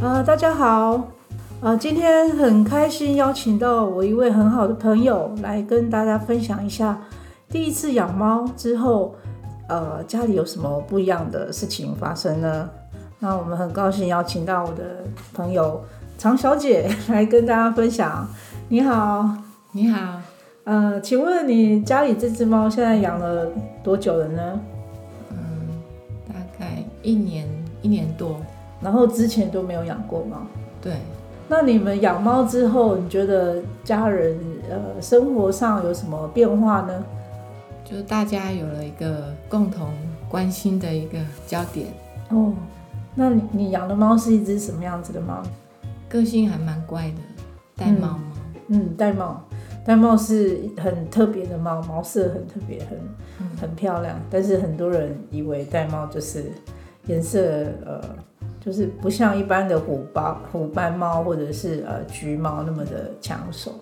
大家好，呃，今天很开心邀请到我一位很好的朋友来跟大家分享一下第一次养猫之后，呃，家里有什么不一样的事情发生呢？那我们很高兴邀请到我的朋友常小姐来跟大家分享。你好，你好，呃，请问你家里这只猫现在养了多久了呢？嗯，大概一年一年多。然后之前都没有养过猫。对。那你们养猫之后，你觉得家人呃生活上有什么变化呢？就是大家有了一个共同关心的一个焦点。哦，那你你养的猫是一只什么样子的猫？个性还蛮乖的，玳瑁猫。嗯，玳瑁，玳瑁是很特别的猫，毛色很特别，很很漂亮。但是很多人以为玳瑁就是颜色呃。就是不像一般的虎斑虎斑猫或者是呃橘猫那么的抢手，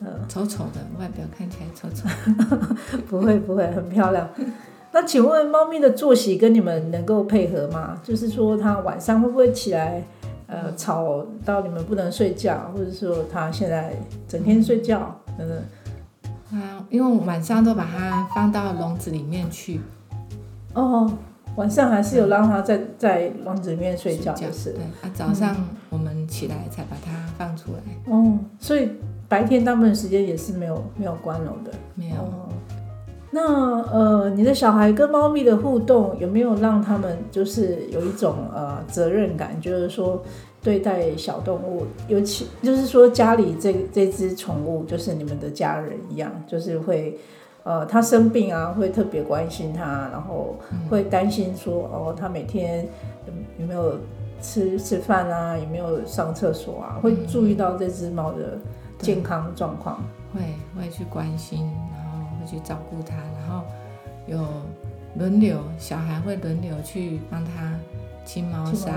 呃，丑丑的外表看起来丑丑，不会不会很漂亮。那请问猫咪的作息跟你们能够配合吗？就是说它晚上会不会起来呃吵到你们不能睡觉，或者说它现在整天睡觉？嗯，它因为晚上都把它放到笼子里面去。哦。晚上还是有让它在在笼子里面睡觉，就是对啊。早上我们起来才把它放出来。哦，所以白天大部分时间也是没有没有关笼的。没有。那呃，你的小孩跟猫咪的互动有没有让他们就是有一种呃责任感，就是说对待小动物，尤其就是说家里这这只宠物就是你们的家人一样，就是会。呃，他生病啊，会特别关心他，然后会担心说，哦，他每天有没有吃吃饭啊，有没有上厕所啊，会注意到这只猫的健康状况，会会去关心，然后会去照顾它，然后有轮流，小孩会轮流去帮他清猫砂，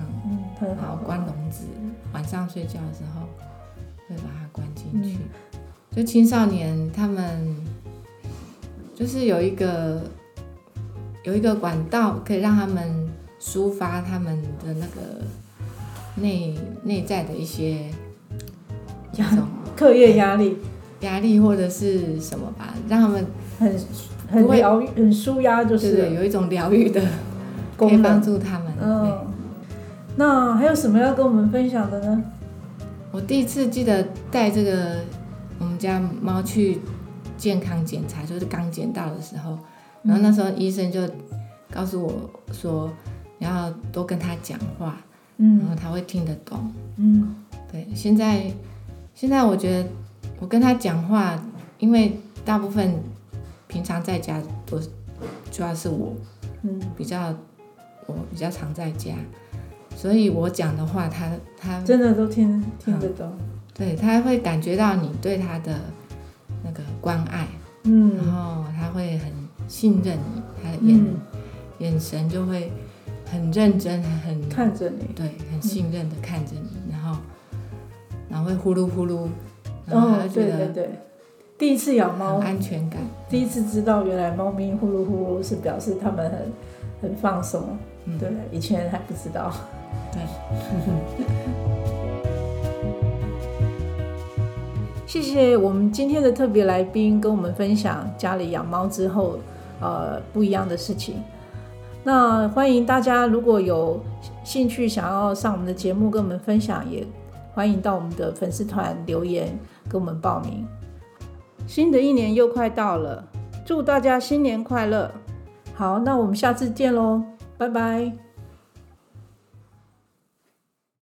嗯，很好，关笼子，晚上睡觉的时候会把它关进去，就青少年他们。就是有一个有一个管道，可以让他们抒发他们的那个内内在的一些压课业压力压力或者是什么吧，让他们很很疗愈、很舒压，就是有一种疗愈的，可以帮助他们。嗯，那还有什么要跟我们分享的呢？我第一次记得带这个我们家猫去。健康检查就是刚捡到的时候，然后那时候医生就告诉我说，你要多跟他讲话，嗯，然后他会听得懂，嗯，对。现在现在我觉得我跟他讲话，因为大部分平常在家都主要是我，嗯，比较我比较常在家，所以我讲的话，他他真的都听听得懂，对他会感觉到你对他的。那个关爱，嗯，然后他会很信任你，他的眼眼神就会很认真，很看着你，对，很信任的看着你，然后然后会呼噜呼噜，然后对对对，第一次养猫，安全感，第一次知道原来猫咪呼噜呼噜是表示它们很很放松，对，以前还不知道，对。谢谢我们今天的特别来宾跟我们分享家里养猫之后，呃，不一样的事情。那欢迎大家如果有兴趣想要上我们的节目跟我们分享，也欢迎到我们的粉丝团留言跟我们报名。新的一年又快到了，祝大家新年快乐！好，那我们下次见喽，拜拜。